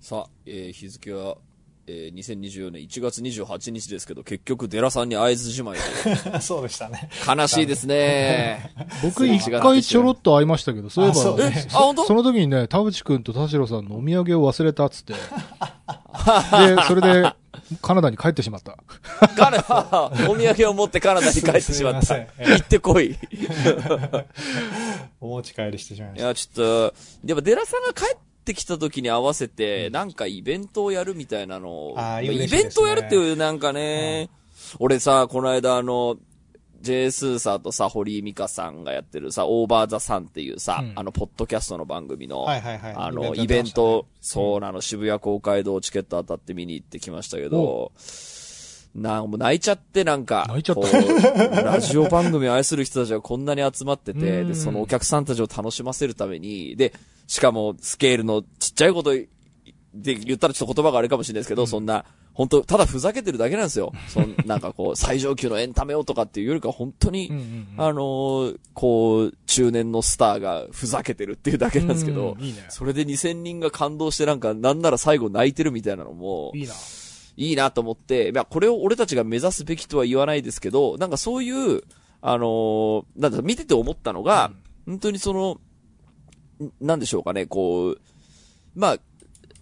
さあ、えー日付は、えー2024年1月28日ですけど、結局、デラさんに会えずじまいで。そうでしたね。悲しいですね。僕一回ちょろっと会いましたけど、そういえば、あそうねあ、本当？その時にね、田淵くんと田代さんのお土産を忘れたっつって。で、それで、カナダに帰ってしまった。カナダ、お土産を持ってカナダに帰ってしまった。行ってこい。い お持ち帰りしてしまいました。や、ちょっと、やっぱデラさんが帰ってきた時に合わせて、なんかイベントをやるみたいなのを、あーまあ嬉しいですね。イベントをやるっていう、なんかね、俺さ、この間あの、ジェイスーサーとさ、堀井美香さんがやってるさ、オーバーザサンっていうさ、うん。あの、ポッドキャストの番組の、はいはいはい。あの、イイベントベント、やってましたね。そうなの、渋谷公会堂チケット当たって見に行ってきましたけど、なんもう泣いちゃってなんか、泣いちゃった。こうラジオ番組を愛する人たちがこんなに集まってて、うん。で、そのお客さんたちを楽しませるために、で、しかもスケールのちっちゃいことで言ったらちょっと言葉があれかもしれないですけど、そんな、本当ただふざけてるだけなんですよ。そんなんかこう、最上級のエンタメをとかっていうよりか本当に、うんうんうんあのーこう、中年のスターがふざけてるっていうだけなんですけど、うんいいねそれで2000人が感動してなんか、なんなら最後泣いてるみたいなのも、いいな。いいなと思って、まあ、これを俺たちが目指すべきとは言わないですけど、なんかそういう、あのーなんだ、見てて思ったのが、本当にその、んなんでしょうかね、こう、まあ、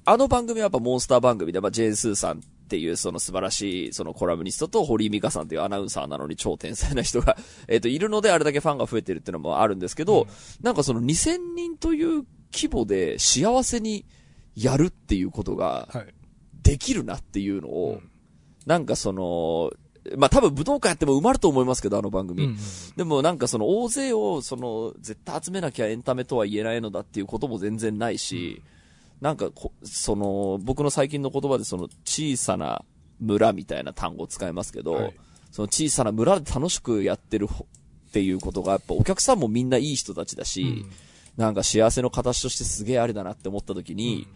あの番組はやっぱモンスター番組で、まあ、ジェーン・スーさんっていうその素晴らしいそのコラムニストと堀井美香さんっていうアナウンサーなのに超天才な人が、えっ、と、いるのであれだけファンが増えてるっていうのもあるんですけど、なんかその2000人という規模で幸せにやるっていうことが、はい。できるなっていうのを、なんかその、まあ、多分武道館やっても埋まると思いますけど、あの番組。うんうんでもなんかその大勢を、その、絶対集めなきゃエンタメとは言えないのだっていうことも全然ないし、なんかこ、その、僕の最近の言葉でその、小さな村みたいな単語を使いますけど、はい。その小さな村で楽しくやってるほっていうことが、やっぱお客さんもみんないい人たちだし、なんか幸せの形としてすげえありだなって思った時に、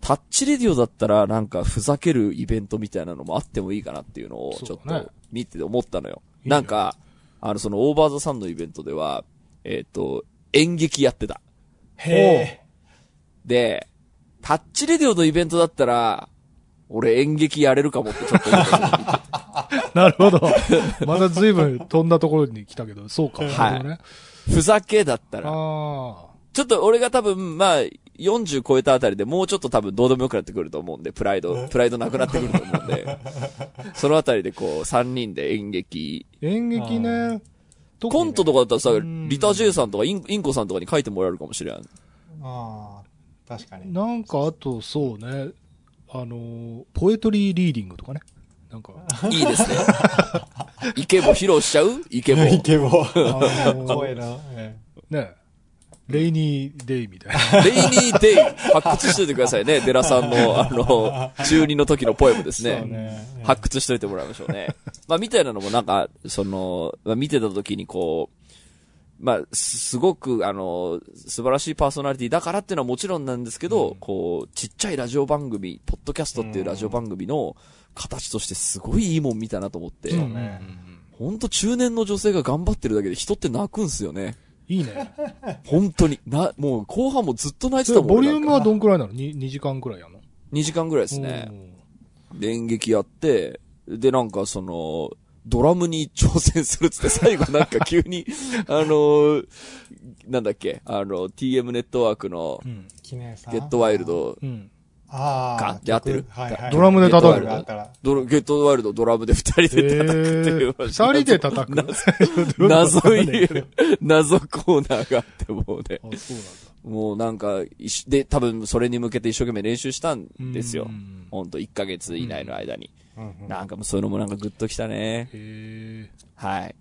タッチレディオだったらなんかふざけるイベントみたいなのもあってもいいかなっていうのをちょっと見てて思ったのよ。ねなんか、あのそのオーバーザさんのイベントでは、えっ、と、演劇やってた。へで、タッチレディオのイベントだったら、俺演劇やれるかもってちょっと思った なるほど。また随分飛んだところに来たけど、そうか。はいね。ふざけだったら、あちょっと俺が多分、まあ、40超えたあたりでもうちょっと多分どうでもよくなってくると思うんで、プライド、プライドなくなってくると思うんで、そのあたりでこう、3人で演劇、あ。演劇ね。コントとかだったらさ、んリタ・ジェイさんとかインインコさんとかに書いてもらえるかもしれん。ーああ、確かに。なんかあと、そうね。あの、ポエトリーリーディングとかね。なんか、いいですね。イケボ披露しちゃう？イケボ。イケボ。あの声の。えね、レイニーデイみたいな。レイニーデイ、発掘しといてくださいね。デラさんの、あの、中二の時のポエムですね。ね。発掘しといてもらいましょうね。まあ、みたいなのもなんか、その、まあ、見てた時にこう、まあ、すすごく、あの、素晴らしいパーソナリティだからっていうのはもちろんなんですけど、こう、ちっちゃいラジオ番組、ポッドキャストっていうラジオ番組の形としてすごいいいもん見たなと思って、そうねほんと中年の女性が頑張ってるだけで人って泣くんすよね。いいね。本当に。な、もう後半もずっと泣いてたもん。ボリュームはどんくらいなの ?2 2時間くらいやの？2時間ぐらいですね。で演劇やって、で、なんかその、ドラムに挑戦するっつって 最後なんか急に、あのーなんだっけ、あの、TM ネットワークのうん。ゲットワイルド、うん。ああ。かやってる？曲？はいはい。ドラムで叩くゲットワイルドあったらドラゲットワイルドドラムで二人で叩くっていう。二人で叩く？謎い、謎コーナーがあってもうね。あ、そうなんだ。もうなんか、一緒で、多分それに向けて一生懸命練習したんですよう。んほんと1ヶ月以内の間に。うんうんなんかもうそういうのもなんかグッときたね。へはい。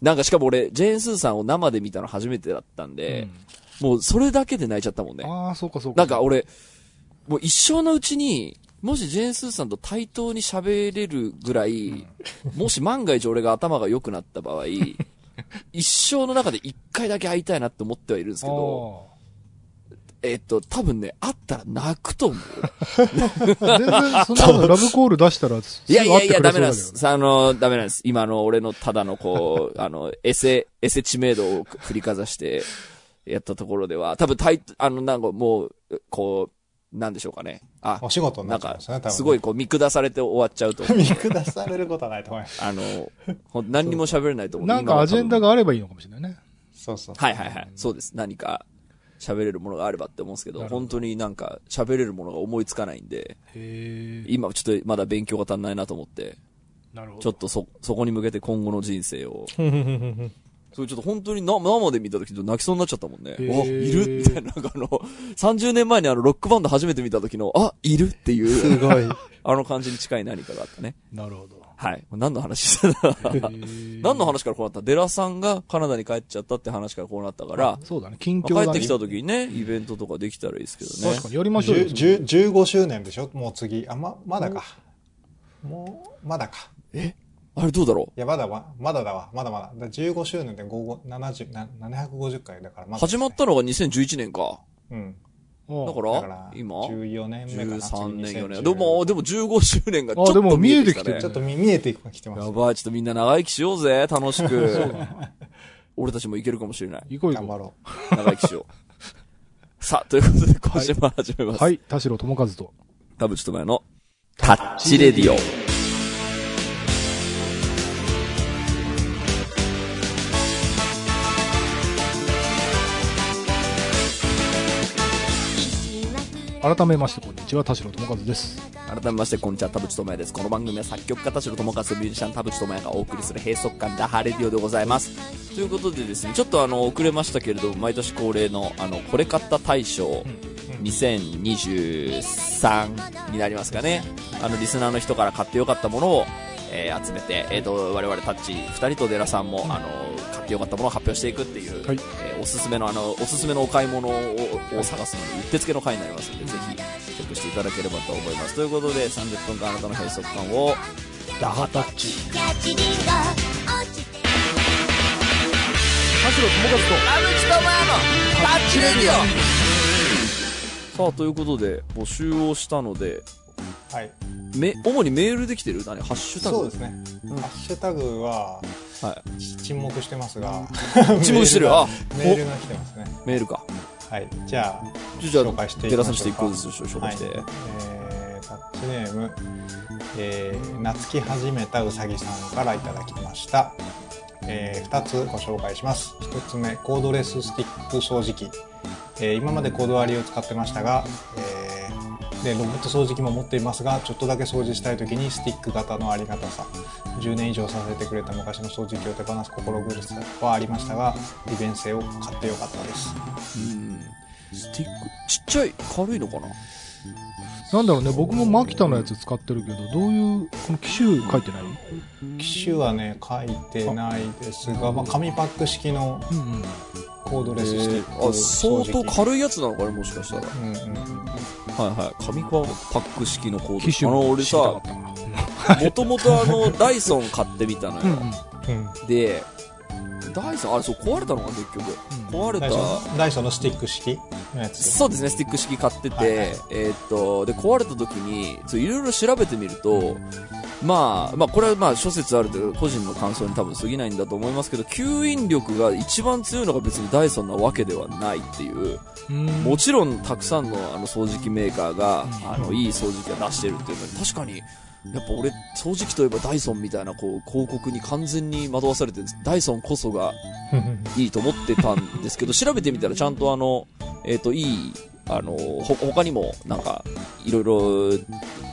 なんかしかも俺、ジェーン・スーさんを生で見たの初めてだったんえで、もうそれだけで泣いちゃったもんね。ああ、そうかそうか。なんか俺、もう一生のうちに、もしジェーン・スーさんと対等に喋れるぐらい、もし万が一俺が頭が良くなった場合、一生の中で一回だけ会いたいなって思ってはいるんですけど、えっと、多分ね、会ったら泣くと思う。全然、そんなのラブコール出したら、いやいやいや、ダメなんですす。あの、ダメなんです。今の俺のただのこう、あの、エセ、エセ知名度を振りかざして、やったところでは、多分タイあの、なんかもう、こう、なんでしょうかね。あお、仕事にななんかっちゃいますね、多、分。すごいこう見下されて終わっちゃうと。見下されることはないと思います。あの、ほん何にも喋れないと思う。なんかアジェンダが。があればいいのかもしれないね。そうそう。はいはいはい。そうです。何か喋れるものがあればって思うんですけど、ど本当になんか喋れるものが思いつかないんで。今ちょっとまだ勉強が足んないなと思って、なるほど。ちょっとそ、そこに向けて今後の人生を、それちょっと本当にな生で見た時と泣きそうになっちゃったもんね。へーわ、いるみたいな、なんかあの、30年前にあのロックバンド初めて見た時の、あ、いるっていう、すごい。あの感じに近い何かがあったね。なるほど。はい。何の話してた？へ 何ーの話からこうなった？デラさんがカナダに帰っちゃったって話からこうなったから、そうだね、近ま況だね。あ帰ってきた時にね、イベントとかできたらいいですけどね。確かにやりましょうよ。10 10 15周年でしょ？もう次。あ、ま、まだか。もう、まだか。あれどうだろいや、まだわ、まだだわ。まだまだ。だ15周年で5 70な750回だからまだね、う始まったのが2011年か。うん。うんだか、らら、今？14年目かな。13年、4年。次でも、でも15周年がちょっあでもと見えてきたね見えてきてるちょっと見見えてきてます。やばい、ちょっとみんな長生きしようぜ、楽しく。俺たちもいけるかもしれない。行こう行こ頑張ろ長生きしよう。さあ、ということで今週も始めまう。す。はい、田代智和と。田淵智也のタッチレディオ。改めまして、こんにちは、田代智和です。改めまして、こんにちは、田淵智也です。この番組は作曲家田代智和、ミュージシャン田淵智也がお送りする閉塞感ダハレディオでございます。ということでですね、ちょっとあの、遅れましたけれども、毎年恒例の、あの、これ買った大賞、2023になりますかね。あの、リスナーの人から買ってよかったものを、えー集めて、えっ、と、我々タッチ2人とデラさんも、あの、買ってよかったものを発表していくっていう、はいえーおすすめのあの、おすすめのお買い物をを探すのに、うってつけの回になりますので、ぜひ、チェックしていただければと思います。ということで、30分間あなたの閉塞感を、ダハタッチ。キャッチリンゴ落ちて田代智和と。タッチレディオさあ、ということで、募集をしたので、う。はい。め、主にメールできてる？何ハッシュタグ？そうですね。ハッシュタグは、は沈黙してますが。い。沈黙してる？あ、メールが来てますね。メールか。はい。じゃあ、じゃあ、紹介していきましょうか。はい、えー、タッチネーム、えー、夏き始めたうさぎさんからいただきました。えー、2つご紹介します。1つ目、コードレススティック掃除機。えー今までコード割りを使ってましたが、えーで、ロボット掃除機も持っていますが、ちょっとだけ掃除したい時にスティック型のありがたさ。10年以上させてくれた昔の掃除機を手放す心苦しさはありましたが、利便性を買ってよかったです。うん。スティック、ちっちゃい、軽いのかな？なんだろうね、僕もマキタのやつ使ってるけど、どういう、この機種書いてない？機種はね、書いてないですが、まあ、紙パック式の。コードレススティックあ、相当軽いやつなのかね、もしかしたら。うんうんうん。はいはい。紙パック式のコード。機種あの、俺さっ、たな。もともとあの、ダイソン買ってみたのよ。うんうん。うんで、ダイソン、あれそう、壊れたのか結局。壊れたダイ。ソンのスティック式のやつ。そうですね、スティック式買ってて、はいはいえーっと、で、壊れた時に、いろいろ調べてみると、まあ、まあ、これはまあ、諸説あるという個人の感想に多分過ぎないんだと思いますけど、吸引力が一番強いのが別にダイソンなわけではないっていう、うんもちろんたくさんのあの掃除機メーカーが、うんあの、いい掃除機を出してるっていうのに、確かに、やっぱ俺、掃除機といえばダイソンみたいな、こう、広告に完全に惑わされて、ダイソンこそが いいと思ってたんですけど、調べてみたらちゃんとあの、えっ、と、いい、あの、ほ、他にも、なんか、いろいろ、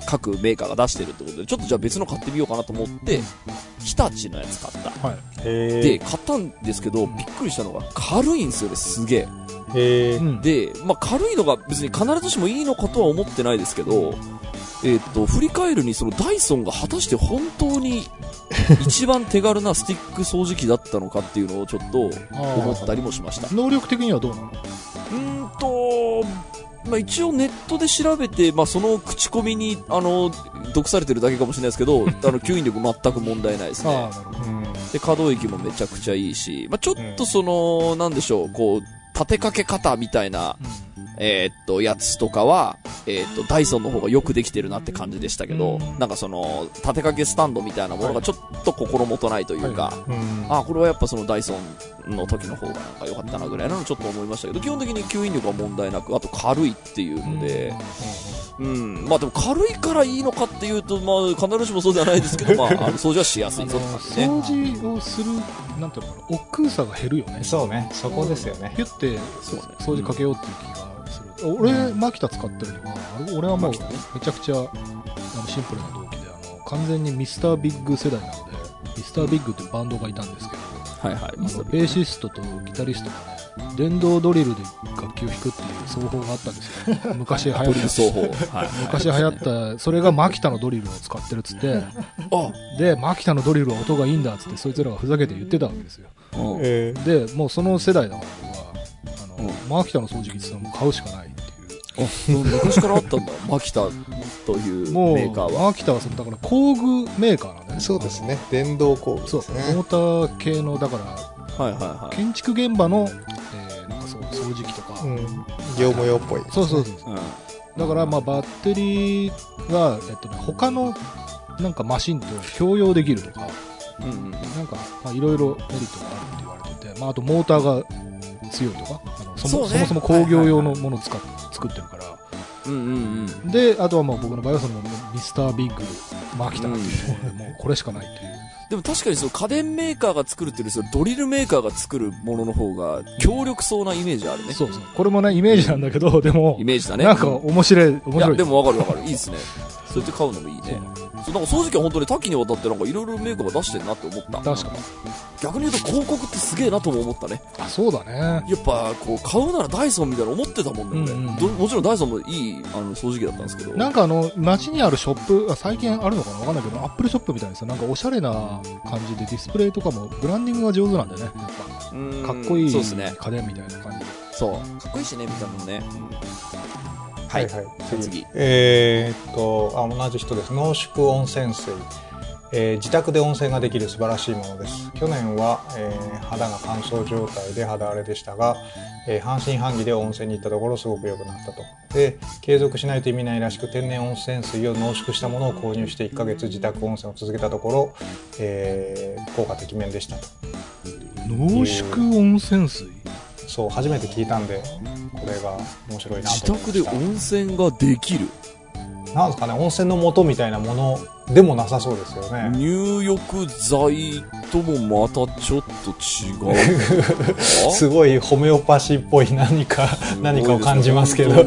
各メーカーが出してるってことで、ちょっとじゃあ別の買ってみようかなと思って、日立のやつ買った。はい。へで、買ったんですけど、びっくりしたのが軽いんですよね、すげえ。で、まあ、軽いのが別に必ずしもいいのかとは思ってないですけど、えっ、と、振り返るにそのダイソンが果たして本当に一番手軽なスティック掃除機だったのかっていうのをちょっと思ったりもしました。能力的にはどうなの？うーんと、まあ、一応ネットで調べて、まあ、その口コミに、あの、毒されてるだけかもしれないですけど、あの、吸引力全く問題ないですね。で、可動域もめちゃくちゃいいし、まあ、ちょっとその、なんでしょう、こう、立てかけ方みたいな、えーっと、やつとかは、えーっと、ダイソンの方がよくできてるなって感じでしたけど、うんなんかその、立てかけスタンドみたいなものがちょっと心もとないというか、はうんあ、これはやっぱそのダイソンの時の方がなんか良かったなぐらいなのちょっと思いましたけど、基本的に吸引力は問題なく、あと軽いっていうので、うん、まあでも軽いからいいのかっていうと、まあ必ずしもそうではないですけど、まあ、あの掃除はしやすいね。掃除をする、なんていうのかな、億劫さが減るよね。そうね、そこですよね。ピュってそうね掃除かけようっていう気が。俺、マキタ使ってるのは、俺はもうめちゃくちゃあのシンプルな動機で、あの完全にミスタービッグ世代なので、ミスタービッグってバンドがいたんですけど、はいはい。あのベーシストとギタリストがね、電動ドリルで楽器を弾くっていう奏法があったんですよ。昔流行った。昔流行った、それがマキタのドリルを使ってるっつって、あ、で、マキタのドリルは音がいいんだっつって、そいつらがふざけて言ってたわけですよ。で、もうその世代だからマキタの掃除機って言ったらもう買うしかないっていう。あ昔からあったんだ。マキタというメーカーは。マキタはその、だから工具メーカーなんだよね。そうですね。電動工具そう、ですね。モーター系の、だから、はいはいはい。建築現場の、えー、なんかそう、掃除機とか、うん。業務用っぽい、そうそうそうそう。うん。だから、まあ、バッテリーが、えっとね、他の、なんかマシンと共用できるとか、うんうん。なんか、まあ、いろいろメリットがあるって言われてて、まあ、あとモーターが強いとか、あのそもそもそも工業用のものを使っ、作ってるから、うんうんうん。で、あとはまあ僕の場合はそのミスタービッグ、マキタっていうところで、もうこれしかないっていう。でも確かにその家電メーカーが作るっていうよりドリルメーカーが作るものの方が強力そうなイメージあるね。そうそう。これもね、イメージなんだけど、でもイ、メージだね。なんか面白い、面いや、白い。でもわかるわかる。いいですね。そうやって買うのもいいね。そう、なんか掃除機は本当に多岐にわたってなんかいろいろメーカーが出してるなって思った。確かに。逆に言うと広告ってすげえなとも思ったね。あ、そうだね。やっぱ、こう、買うならダイソンみたいな思ってたもんね、俺うんうんどもちろんダイソンもいい、あの、掃除機だったんですけど。なんかあの、街にあるショップ、あ最近あるのかなわかんないけど、アップルショップみたいにさ、なんかおしゃれな感じでディスプレイとかもブランディングが上手なんだよね。かっこいい。家電みたいな感じで。そう。かっこいいしね、見た目もね。はい。はい次。えーっとあ同じ人です。濃縮温泉水、えー自宅で温泉ができる素晴らしいものです。去年は、えー肌が乾燥状態で肌荒れでしたが、えー半信半疑で温泉に行ったところすごく良くなったと。で継続しないと意味ないらしく天然温泉水を濃縮したものを購入して1ヶ月自宅温泉を続けたところ、えー効果てきめんでしたと。濃縮温泉水？そう初めて聞いたんでこれが面白いな自と思いました宅で温泉ができる。なんですかね温泉の素みたいなものでもなさそうですよね。入浴剤ともまたちょっと違う。すごいホメオパシーっぽい何か何かを感じますけど、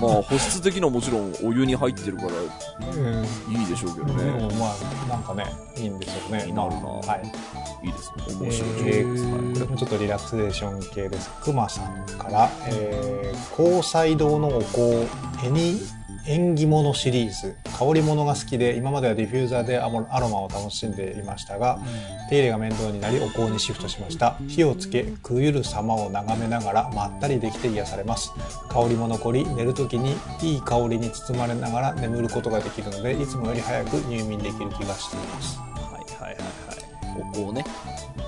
まあ保湿的にはもちろんお湯に入ってるからうん。いいでしょうけどでね。もまあなんかねいいんですよね。なるな。はい。いいですね。面白い。えーこれもちょっとリラクゼーション系です。くまさんから、えー、香彩堂のお香絵に縁起物シリーズ香り物が好きで今まではディフューザーでアモアロマを楽しんでいましたが手入れが面倒になりお香にシフトしました。火をつけくゆる様を眺めながらまったりできて癒されます。香りも残り寝る時にいい香りに包まれながら眠ることができるのでいつもより早く入眠できる気がしています。はいはいはいはい。お香ね。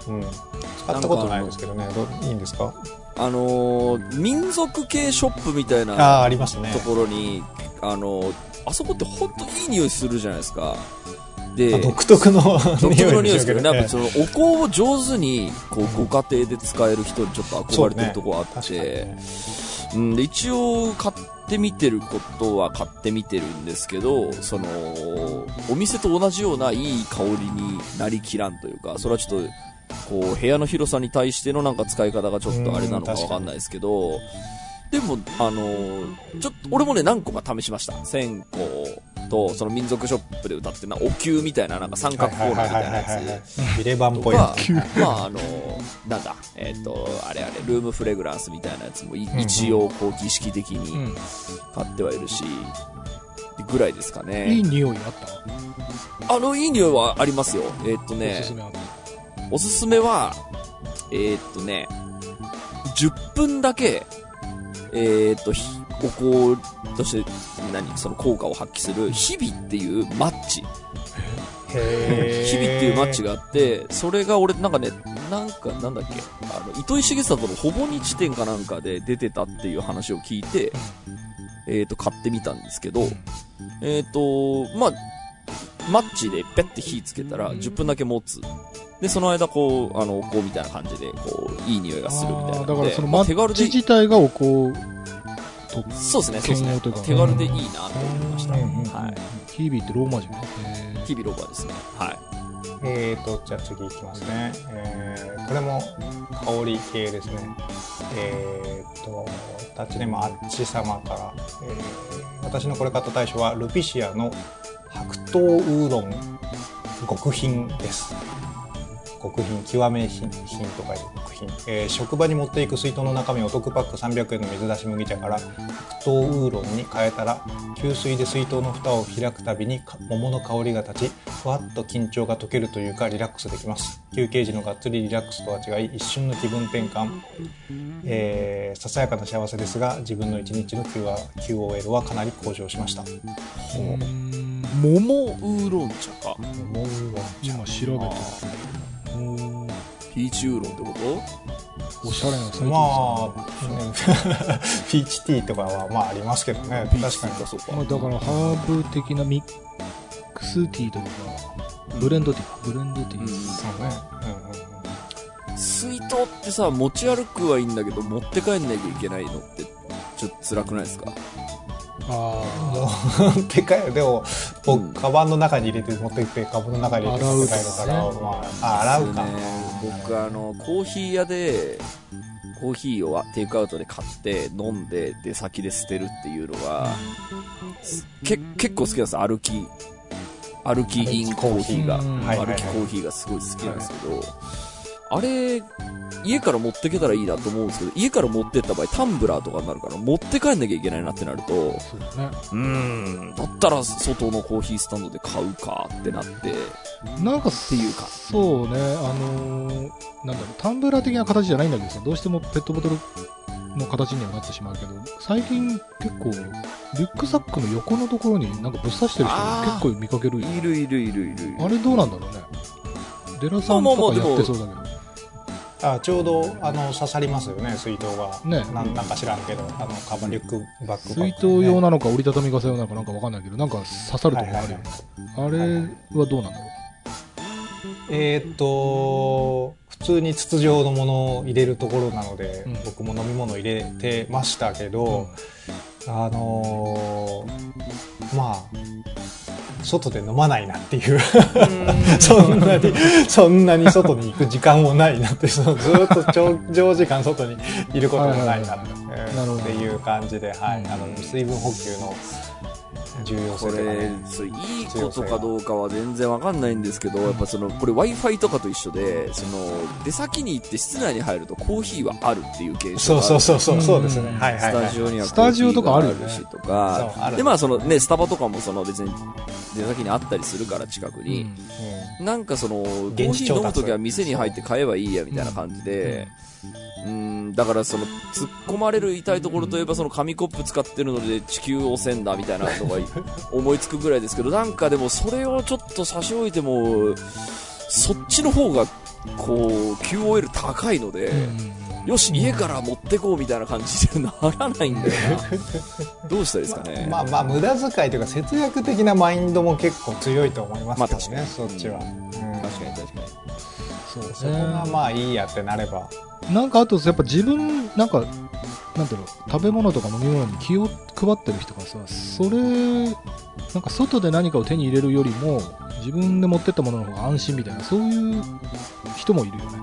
うん。使ったことないですけどね。どういいんですか？あのー民族系ショップみたいああなありますね。ところに、あのーあそこってほんといい匂いするじゃないですか。で、まあ独特の独特の匂いですけどね、やっぱねそのお香を上手にこうご家庭で使える人にちょっと憧れてるところあって、ね。うん、で一応買ってみてることは買ってみてるんですけど、その、お店と同じようないい香りになりきらんというか、それはちょっと、こう、部屋の広さに対してのなんか使い方がちょっとあれなのかわかんないですけど、でも、あのちょっと、俺もね、何個か試しました。線香と、その民族ショップで歌ってるな、お灸みたいな、なんか三角コーナーみたいなやつ。ビレバンっぽいまああの、なんだ、えっ、と、あれあれ、ルームフレグランスみたいなやつもいんうん一応こう儀式的うにん。買ってはいるし、ぐらいですかいいね。匂いあった？あの、いい匂いはありますよ。えっ、とおね。おすすめは、えっ、とね、10分だけ、えっ、と、ひお香として、何、その効果を発揮する、日々っていうマッチ。日々っていうマッチがあって、それが俺、なんかね、なんか、なんだっけ、あの、糸井重里のほぼ日展かなんかで出てたっていう話を聞いて、えっ、と、買ってみたんですけど、えっ、と、まあ、マッチでペッて火つけたら10分だけ持つ。で、その間こう、あの、お香みたいな感じで、こう、いい匂いがするみたいなだからそのまマッチあ手軽で、自体がおこうとそうですね、そうですね。手軽でいいなと思いました。うんうんうんはい。キービーってローマ字ね。えー日々ロバーですね。はい。えーと、じゃあ次いきますね。えー、これも香り系ですね。えーと、タッチネームあっち様から、えー、私のこれ買った大賞はルピシアの白桃ウーロン極品です。極品、極め品品と書いて極品、えー職場に持っていく水筒の中身をお得パック300円の水出し麦茶から白桃ウーロンに変えたら給水で水筒の蓋を開くたびにか桃の香りが立ちふわっと緊張が解けるというかリラックスできます。休憩時のがっつりリラックスとは違い一瞬の気分転換、えーささやかな幸せですが自分の一日の QOL はかなり向上しました。桃ウーロン茶か。桃ウーロン今調べてピーチウーロンってこと？おしゃれなサですね。まあ、ねピーチティーとかはまあありますけどね。確かに。そうか。まあ、だからハーブ的なミックスティーというかブレンドティーブレンドティー、うんそうね、うん。水筒ってさ、持ち歩くはいいんだけど、持って帰んなきゃいけないのって、ちょっと辛くないですか？あ持って帰るでも僕、うんカバンの中に入れて持ってきてカバンの中に入れて持って帰るから洗うとまあ、あ洗うか、ね僕、あの、コーヒー屋で、コーヒーをテイクアウトで買って、飲んで、で、先で捨てるっていうのが、け結構好きなんですよ、歩き。歩きインコーヒーが。歩きコーヒーがすごい好きなんですけど、あれ、家から持ってけたらいいなと思うんですけど、家から持ってった場合、タンブラーとかになるから、持って帰んなきゃいけないなってなると、うだね。うーん、だったら外のコーヒースタンドで買うかってなって、なんかっていうか。そうねあのーなんだろうタンブラー的な形じゃないんだけどさどうしてもペットボトルの形にはなってしまうけど最近結構リュックサックの横のところになんかぶっ刺してる人結構見かけるよいるいるいるいる。あれどうなんだろうね。デラさんとかやってそうだけど。あちょうどあの刺さりますよね水筒が、ね。なんなんか知らんけどあのカバンリュックバッグ水筒用なのか折りたたみ傘用なのかなんかわかんないけどなんか刺さるとこあるよ。ねあれはどうなんだろえーっと普通に筒状のものを入れるところなので、うん。僕も飲み物入れてましたけど、あのーまあ外で飲まないなっていう。そんなにそんなに外に行く時間もないなってそのずっと長長時間外にいることもないなっていう感じで、はい。うん。あの水分補給の重要性ことね、そういいことかどうかは全然わかんないんですけど、やっぱその、これ Wi-Fi とかと一緒で、その、出先に行って室内に入るとコーヒーはあるっていう現象そうがある。そうそうそうそう。ですね、うん。はいはいはい。スタジオにはスタジオとかある。よねコーヒーがしとそうかあるで、まあそのね、スタバとかもその別に出先にあったりするから近くう、に、うん。なんかその、コーヒー飲むときは店に入って買えばいいやみたいな感じで、うん、だからその、突っ込まれる痛いところといえばその紙コップ使ってるので地球汚染だみたいなのが思いつくぐらいですけど、なんかでもそれをちょっと差し置いても、そっちの方が、こう、QOL 高いので、よし、家から持ってこうみたいな感じにならないんだよな。どうしたらいいですかね。まあまあ無駄遣いというか節約的なマインドも結構強いと思いますけどね、まあ確かにそっちは、うん確かに確かに。そう。そこがまあいいやってなれば。なんかあとやっぱ自分なんかなんていうの食べ物とか飲み物に気を配ってる人がさそれなんか外で何かを手に入れるよりも自分で持ってったものの方が安心みたいなそういう人もいるよね。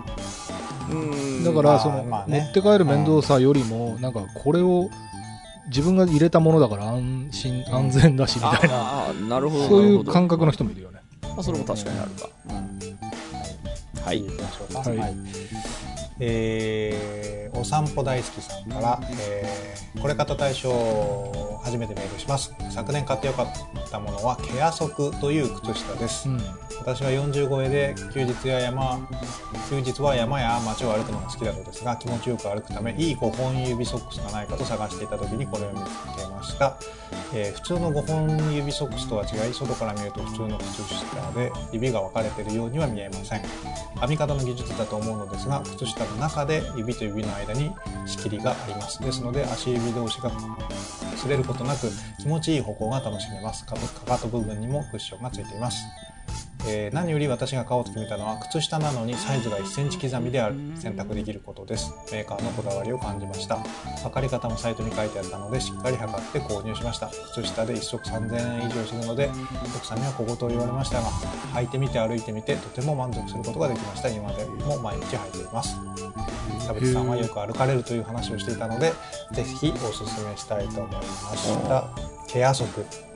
うん。だからその、まあまあね。持って帰る面倒さよりもなんかこれを自分が入れたものだから安心安全だしみたいな。なるほど。そういう感覚の人もいるよね。まあ、それも確かにあるか。はい。行きましょうかはい。はい。えーお散歩大好きさんから、えーこれ買った大賞初めてメールします。昨年買ってよかったものはケア足という靴下です、うん私は40超えで休日や山休日は山や街を歩くのが好きなのですが気持ちよく歩くためいい5本指ソックスがないかと探していた時にこれを見つけました。えー普通の5本指ソックスとは違い外から見ると普通の靴下で指が分かれているようには見えません。編み方の技術だと思うのですが靴下の中で指と指の間に仕切りがあります。ですので足指同士が擦れることなく気持ちいい歩行が楽しめます。かかかと部分にもクッションがついています。えー何より私が買おうと決めたのは靴下なのにサイズが1センチ刻みである。選択できることです。メーカーのこだわりを感じました。測り方もサイトに書いてあったのでしっかり測って購入しました。靴下で1足3000円以上するので奥さんには小言を言われましたが履いてみて歩いてみてとても満足することができました。今でも毎日履いています。田淵さんはよく歩かれるという話をしていたのでぜひおすすめしたいと思いました。ケア足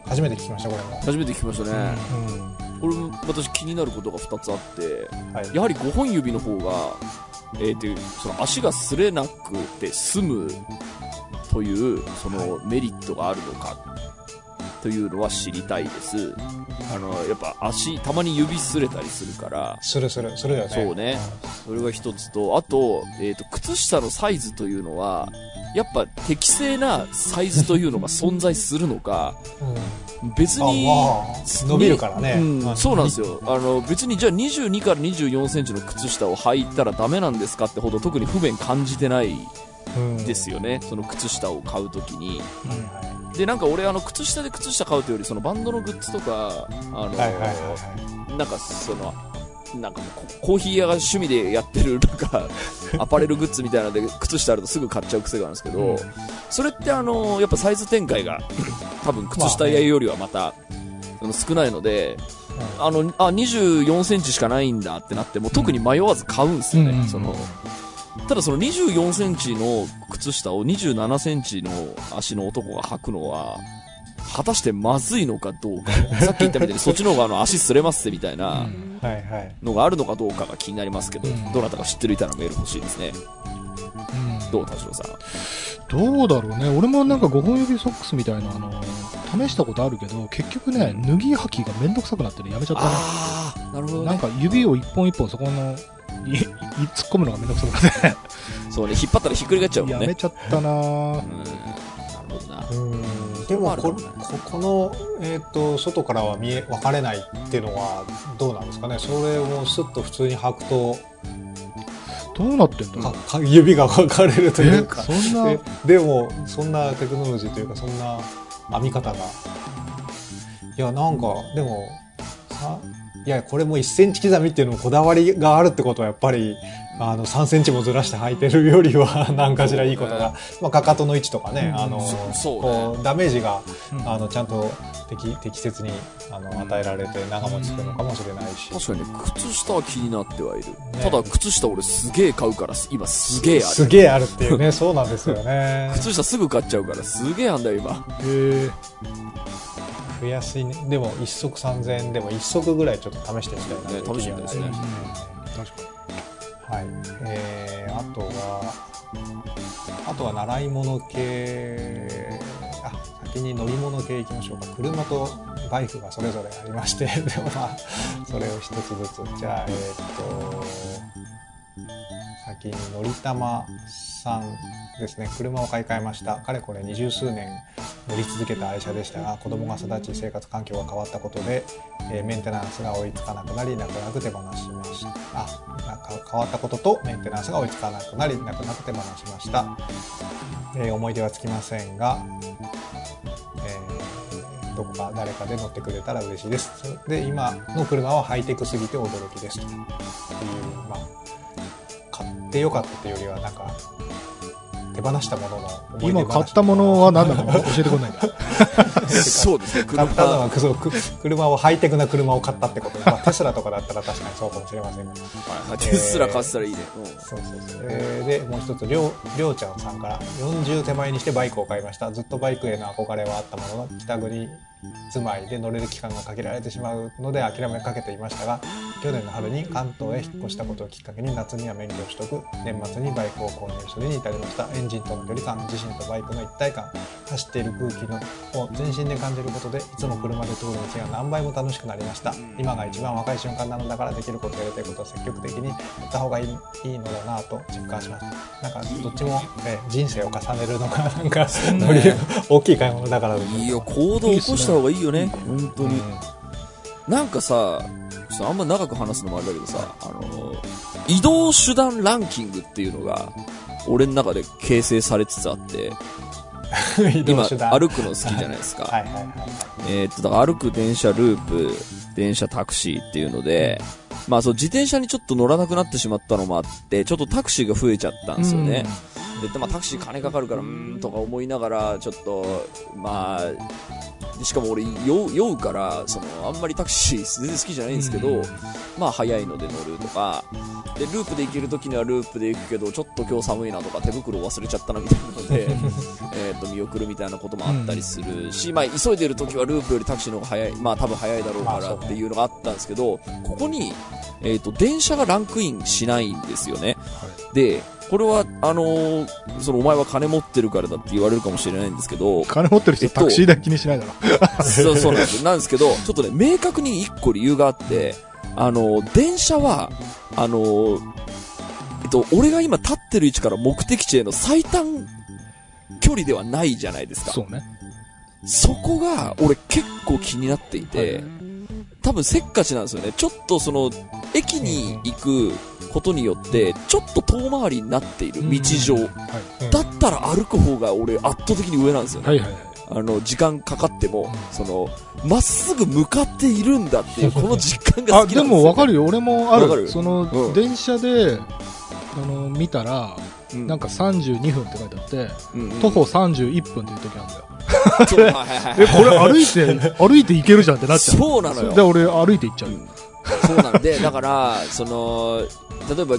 初めて聞きましたこれも、初めて聞きましたね。うん。これも私気になることが2つあって、はい。やはり5本指の方が、えー、とその足が擦れなくて済むというそのメリットがあるのかというのは知りたいです。あのやっぱ足たまに指擦れたりするから。するするするよね。そうね。それが一つとあと,、えー、と靴下のサイズというのはやっぱ適正なサイズというのが存在するのかうん。別に伸びるからね。うんあ。そうなんですよ。あの別にじゃあ22から24センチの靴下を履いたらダメなんですかってほど特に不便感じてないうん。ですよね、その靴下を買うときにでなんか俺あの靴下で靴下買うというよりそのバンドのグッズとかあの、いはいはいはなんかそのなんかこコーヒー屋が趣味でやってるなんか アパレルグッズみたいなので靴下あるとすぐ買っちゃう癖があるんですけど、うん。それってあのやっぱサイズ展開が多分靴下屋よりはまた、少ないのであのあ24センチしかないんだってなっても特に迷わず買うんですよね、うんその。ただその24センチの靴下を27センチの足の男が履くのは果たしてまずいのかどうかさっき言ったみたいに そっちの方があの足擦れますってみたいな、のがあるのかどうかが気になりますけど、うんどなたか知ってるいたらメール欲しいですね。うんどう、田代さん？どうだろうね。俺もなんか5本指ソックスみたいな、あの、試したことあるけど、結局ね、脱ぎ履きがめんどくさくなってね、やめちゃったね。なるほどね。なんか指を一本一本そこの、突っ込むのがめんどくさくなって、そうね、引っ張ったらひっくり返っちゃうもんね。やめちゃったなうん。ぁなるほどな。うんでもこここの、えー、と外からは見え分かれないっていうのはどうなんですかね？それをスッと普通に履くと。どうなってんだ指が分かれるというえかそんなで、でもそんなテクノロジーというかそんな編み方が。いやなんかでもさいやこれも1センチ刻みっていうのもこだわりがあるってことはやっぱりあの3センチもずらして履いてるよりは 何かしらいいことが、まあ、かかとの位置とかね、うんあのね。こうダメージがうん。あのちゃんと適適切にあの与えられて長持ちするのかもしれないし、確かにね、靴下は気になってはいる。ね。ただ、靴下俺すげえ買うから、今すげえある。すげえあるっていうねそうなんですよね。靴下すぐ買っちゃうから、すげえあんだよ、今。へー。増やし、ね、でも1足3000円でも1足ぐらいちょっと試してみたいなね。試してみたいですね。確かはい。えー、あとはあとは習い物系。あ先に乗り物系いきましょうか。車とバイクがそれぞれありまして。でもまあそれを一つずつ。じゃあえーっと先にのりたまさんですね。車を買い替えました。かれこれ二十数年乗り続けた愛車でした。が子供が育ち生活環境が変わったことで、えーメンテナンスが追いつかなくなり泣く泣く手放しました。あなんか変わったこととメンテナンスが追いつかなくなり泣く泣く手放しました、えー思い出はつきませんが、えーどこか誰かで乗ってくれたら嬉しいです。で今の車はハイテクすぎて驚きです。というまあ買ってよかったというよりはなんか手放したものの今買ったものは何だか教えてくんないんだ。そうですね、車。買ったのはそうく車をハイテクな車を買ったってことで、まあ、テスラとかだったら確かにそうかもしれませんが。はいテスラ買ってたらいいね。うん。そうそうそう、えーでもう一つりょうりょうちゃんさんから。40手前にしてバイクを買いました。ずっとバイクへの憧れはあったものの北国住まいで乗れる期間が限られてしまうので諦めかけていましたが去年の春に関東へ引っ越したことをきっかけに夏には免許を取得年末にバイクを購入するに至りましたエンジンとの距離感自身とバイクの一体感走っている空気のを全身で感じることでいつも車で通る道が何倍も楽しくなりました。今が一番若い瞬間なのだからできることやりたいことは積極的にやった方がいいいいのだなと実感しました。なんかどっちも、えー人生を重ねるのがなんか乗り 大きい買い物だからですいいよ、行動起こした方がいいよね。本当に。なんかさ、ちょっとあんま長く話すのもあれだけどさ、あの、移動手段ランキングっていうのが、俺の中で形成されつつあって、今、歩くの好きじゃないですか。はいはいはいえーっと、だから歩く電車ループ、電車タクシーっていうので、まあそう、自転車にちょっと乗らなくなってしまったのもあって、ちょっとタクシーが増えちゃったんですよね。で、まあタクシー金かかるから、うーんとか思いながら、ちょっと、まあ、でしかも俺、酔うから、その、あんまりタクシー全然好きじゃないんですけど、まあ早いので乗るとか、で、ループで行ける時にはループで行くけど、ちょっと今日寒いなとか手袋忘れちゃったなみたいなので、えっと、見送るみたいなこともあったりするし、まあ急いでる時はループよりタクシーの方が早い、まあ多分早いだろうからっていうのがあったんですけど、ここに、えっと、電車がランクインしないんですよね。で、これは、あのーそのお前は金持ってるからだって言われるかもしれないんですけど、金持ってる人えっとタクシー代気にしないだろ。そうそうなんですよ。なんですけど、ちょっとね、明確に一個理由があって、あの、電車は、あの、えっと、俺が今立ってる位置から目的地への最短距離ではないじゃないですか。そうね。そこが、俺結構気になっていて、多分せっかちなんですよね。ちょっとその、駅に行くことによって、ちょっと遠回りになっている道上。はい。だったら歩く方が俺圧倒的に上なんですよね。はいはいはい。あの、時間かかっても、その、まっすぐ向かっているんだっていう、この実感があ、好きなんですよ、ね。でもわかるよ。俺もあるる？その、うん電車で、あの、見たら、うんなんか32分って書いてあって、うんうん徒歩31分っていう時あるんだよ。え、これ歩いて、歩いて行けるじゃんってなっちゃう。そうなのよで、俺歩いて行っちゃうよ。そうなんで、だから、その、例えば、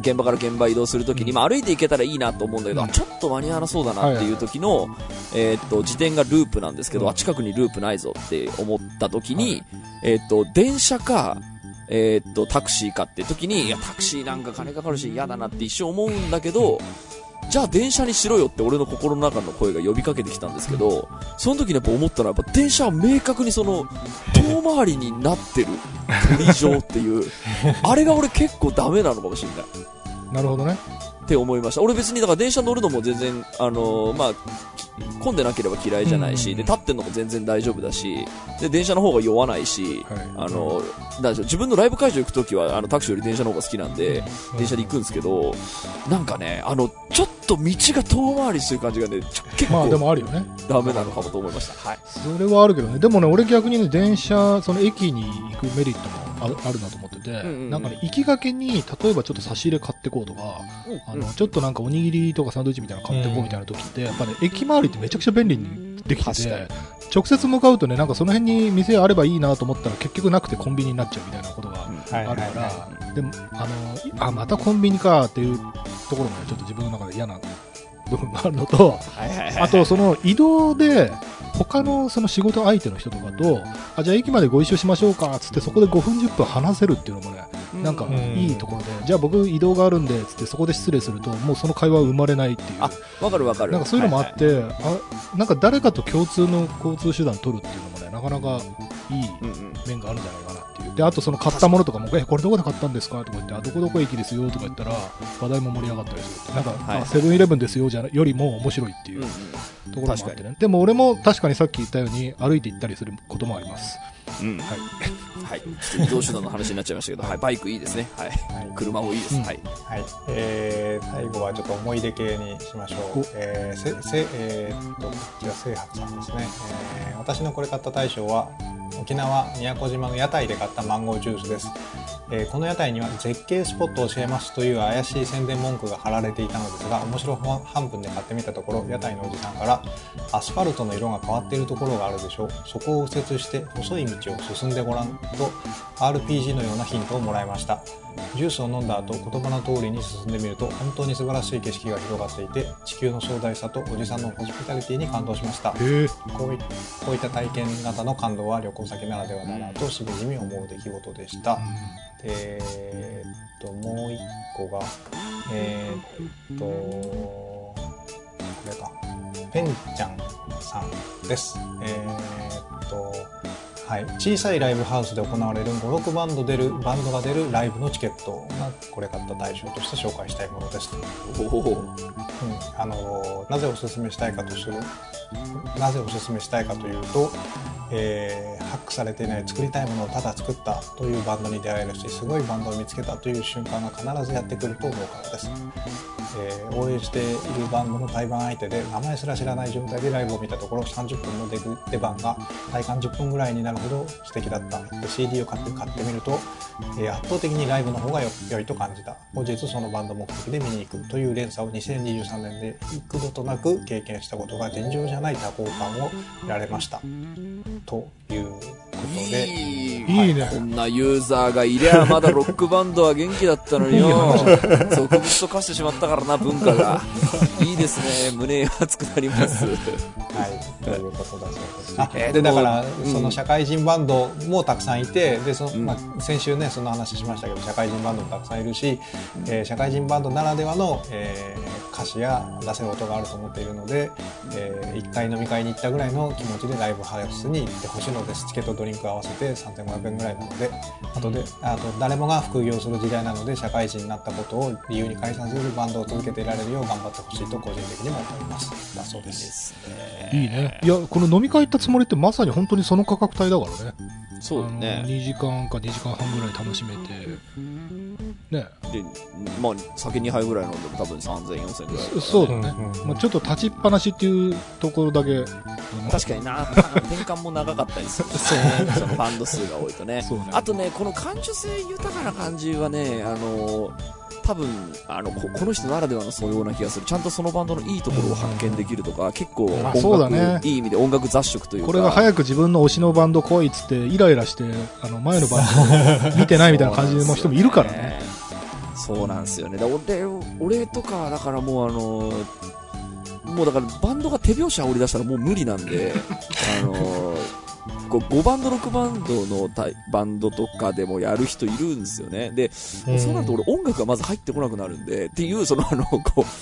現場から現場移動するときに、まあ歩いて行けたらいいなと思うんだけど、うん。あちょっと間に合わなそうだなっていう時の、えーっと、自転がループなんですけど、うん。あ、近くにループないぞって思った時に、えーっと、電車か、えーっと、タクシーかって時に、いや、タクシーなんか金かかるし嫌だなって一瞬思うんだけど、じゃあ電車にしろよって俺の心の中の声が呼びかけてきたんですけど、その時にやっぱ思ったのはやっぱ電車は明確にその、遠回りになってる鳥状っていう、あれが俺結構ダメなのかもしれない。なるほどね。って思いました。俺別にだから電車乗るのも全然、あのーまあ、混んでなければ嫌いじゃないし、うんで、立ってんのも全然大丈夫だし、で、電車の方が酔わないし、はいあのーなんでしょう自分のライブ会場行くときは、あの、タクシーより電車の方が好きなんで、電車で行くんですけど、なんかね、あの、ちょっと道が遠回りしてる感じがね、結まあで構もあるよね。ダメなのかもと思いました。はい。それはあるけどね。でもね、俺逆にね、電車、その駅に行くメリットもああるなと思ってうんうんなんかね、行きがけに、例えばちょっと差し入れ買ってこうとか、あの、ちょっとなんかおにぎりとかサンドイッチみたいなの買ってこうみたいな時って、やっぱね、駅周りってめちゃくちゃ便利にできてて、直接向かうとね、なんかその辺に店あればいいなと思ったら結局なくてコンビニになっちゃうみたいなことがあるから、はでも、あの、あ、またコンビニかっていうところもね、ちょっと自分の中で嫌な部分があるのと、はいはいはい。あと、その移動で、他のその仕事相手の人とかと、あ、じゃあ駅までご一緒しましょうか、つってそこで5分10分話せるっていうのもね、なんかうんいいところで、じゃあ僕移動があるんで、つってそこで失礼すると、もうその会話は生ままれないっていう。あわかるわかる。なんかそういうのもあって、あ、なんか誰かと共通の交通手段取るっていうのもね、なかなかいい。面があるんじゃないかなっていう。で、あとその買ったものとかも、え、これどこで買ったんですか？とか言って、あ、どこどこ駅ですよとか言ったら、話題も盛り上がったりする。なんか、はいあセブンイレブンですよじゃよりも面白いっていううんうんところもあってね。でも俺も確かにさっき言ったように歩いて行ったりすることもあります。うん。はい。はい。ちょっと移動手段の話になっちゃいましたけど、はい。バイクいいですね。はい。はい車もいいです。うんはい。はい、えー、最後はちょっと思い出系にしましょおう。えー、せ、せ、えーっと、こちら、清白さんですね。えー、私のこれ買った大賞は、沖縄宮古島の屋台で買ったマンゴージュースです。えーこの屋台には絶景スポットを教えますという怪しい宣伝文句が貼られていたのですが、面白半分で買ってみたところ、屋台のおじさんから、アスファルトの色が変わっているところがあるでしょう。そこを右折して細い道を進んでごらんと、RPG のようなヒントをもらいました。ジュースを飲んだ後言葉の通りに進んでみると本当に素晴らしい景色が広がっていて地球の壮大さとおじさんのホスピタリティに感動しました。こういこういった体験型の感動は旅行先ならではだなとしみじみ思う出来事でした。えーっと、もう一個が、えーっと、これか、ペンちゃんさんです。えーっと、はい、小さいライブハウスで行われる5、6バンド出る、バンドが出るライブのチケット。がこれ買った対象として紹介したいものです。おお。うん、あのなぜおすすめしたいかとする。なぜおすすめしたいかというと、えーハックされていない作りたいものをただ作ったというバンドに出会えるしすごいバンドを見つけたという瞬間が必ずやってくると思うからです、えー応援しているバンドの対バン相手で名前すら知らない状態でライブを見たところ30分の出出番が体感10分ぐらいになるほど素敵だった。で CD を買って買ってみると、えー圧倒的にライブの方がよ良いと感じた。後日そのバンド目的で見に行くという連鎖を2023年で幾度となく経験したことが尋常じゃない多幸感を得られました。ということで。いいいい。ねこんなユーザーがいりゃまだロックバンドは元気だったのによ。続々と化してしまったからな文化がいいですね。胸熱くなります。はい、とい。うことだそうです。でだから、うんその社会人バンドもたくさんいてでその、うん。まあ、先週ねその話しましたけど社会人バンドもたくさんいるし、えー社会人バンドならではの、えー歌詞や出せる音があると思っているので、え1回飲み会に行ったぐらいの気持ちでライブハウスに行ってほしいのですチケットドリンク合わせて3500円ぐらいなのであとであと誰もが副業する時代なので社会人になったことを理由に解散するバンドを続けていられるよう頑張ってほしいと個人的にも思いますだそうです。いいね。いや、この飲み会行ったつもりってまさに本当にその価格帯だからね。そうだね2時間か2時間半ぐらい楽しめて。ね。でまあ酒2杯ぐらい飲んでも多分3000、4000ぐらいね、そうだね。まあ、ちょっと立ちっぱなしっていうところだけ。確かにな、転換も長かったりする しね、そのバンド数が多いとね。そうねあとね、この感受性豊かな感じはね、あの多分あのここの人ならではの素養な気がするちゃんとそのバンドのいいところを発見できるとか、結構音まあ楽、そうだねいい意味で音楽雑食というかこれが早く自分の推しのバンド来いっつって、イライラして、あの、前のバンド見てないみたいな感じの人もいるからね。そうなんですよね。だ俺、俺とかはだからもうあのもうだからバンドが手拍子煽り出したらもう無理なんで、あのこう5バンド、6バンドのタイバンドとかでもやる人いるんですよね。で、うんそうなると俺音楽がまず入ってこなくなるんで、っていう、そのあの、こう。